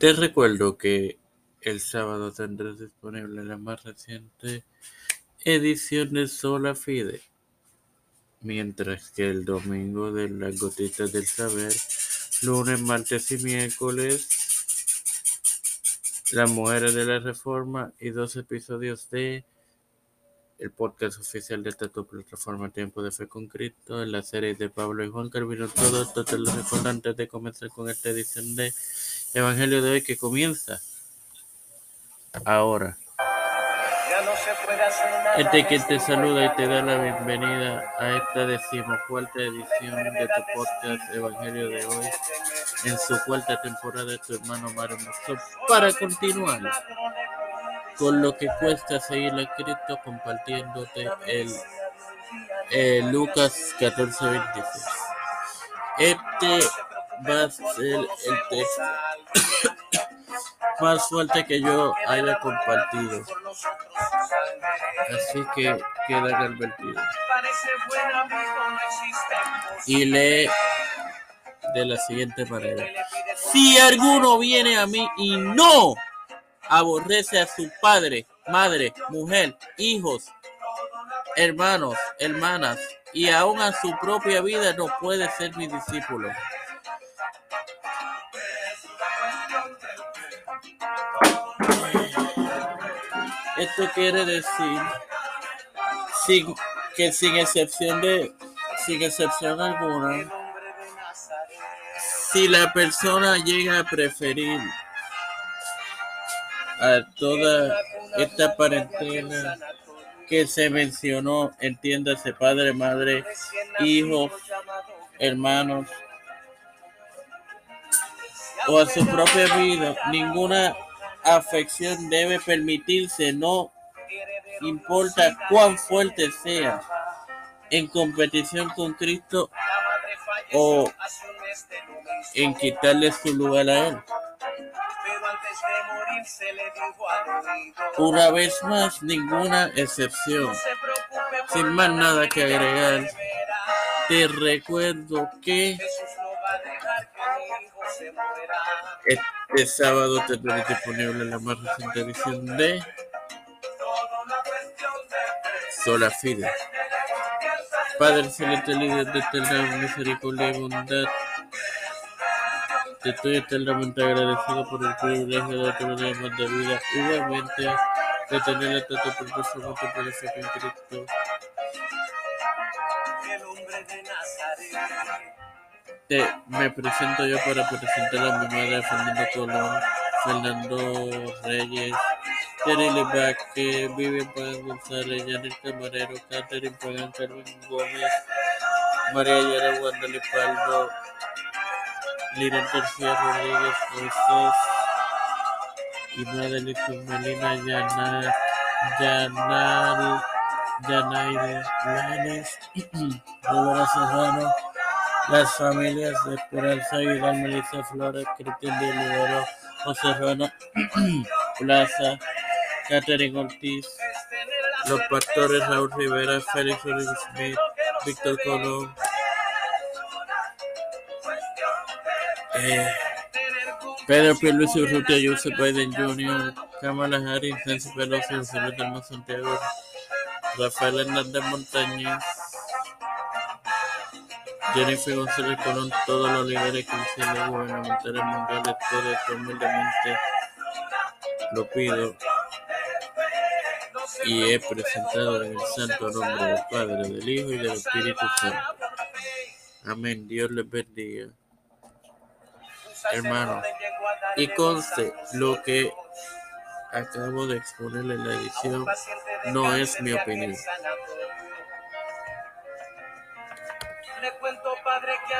Te recuerdo que el sábado tendrás disponible la más reciente edición de Sola Fide, mientras que el domingo de las gotitas del saber, lunes, martes y miércoles, las mujeres de la reforma y dos episodios de el podcast oficial de esta tu plataforma Tiempo de Fe con Cristo, en la serie de Pablo y Juan Carvino. Todo esto te lo recuerdo antes de comenzar con esta edición de Evangelio de hoy que comienza ahora. Este que te saluda y te da la bienvenida a esta decimocuarta edición de tu podcast Evangelio de hoy, en su cuarta temporada de tu hermano Mario para continuar con lo que cuesta seguir a Cristo compartiéndote el, Lucas 14, 26. Este va a ser el texto más fuerte que yo haya compartido. Así que queda advertido. Y lee de la siguiente manera. Si alguno viene a mí y no aborrece a su padre, madre, mujer, hijos, hermanos, hermanas, y aún a su propia vida no puede ser mi discípulo. Esto quiere decir que sin excepción de sin excepción alguna, si la persona llega a preferir a toda esta parentela que se mencionó, entiéndase padre, madre, hijos, hermanos, o a su propia vida, ninguna afección debe permitirse, no importa cuán fuerte sea, en competición con Cristo o en quitarle su lugar a Él. Una vez más, ninguna excepción. Sin más nada que agregar, te recuerdo que este sábado tendré disponible la más reciente edición de Sola Fide. Padre celeste, líder de eterna misericordia y bondad, te estoy eternamente agradecido por el privilegio de tener más de vida. Igualmente, de tener el trato por para ser en Cristo. Te, me presento yo para presentar a mi madre Fernando Colón, Fernando Reyes, Terry Vázquez, Vivian Pagan González, Janet Camarero, Catherine Pagan, Carmen Gómez, María Yara Guadalupe Paldo, Lina García Rodríguez Moisés y Madeline Melina Yanal, Yanal, Yanaide Lanes, Débora Serrano, las familias de Esperanza Vidal, Melissa Flores, Cristian de Olivero, José Rana, Plaza, Catherine Ortiz, los pastores Raúl Rivera, Félix Smith, Víctor Colón, Eh, Pedro Pierluisi Urrutia, Joseph Biden Jr., Kamala Harris, Nancy Pelosi, José Luis Santiago, Rafael Hernández Montañez, Jennifer González Colón, todos los líderes cristianos gubernamentales mundiales, todo esto humildemente lo pido y he presentado en el santo nombre del Padre, del Hijo y del Espíritu Santo. Amén. Dios les bendiga hermano. Y conste, lo que acabo de exponer en la edición no es mi opinión. Le cuento padre que...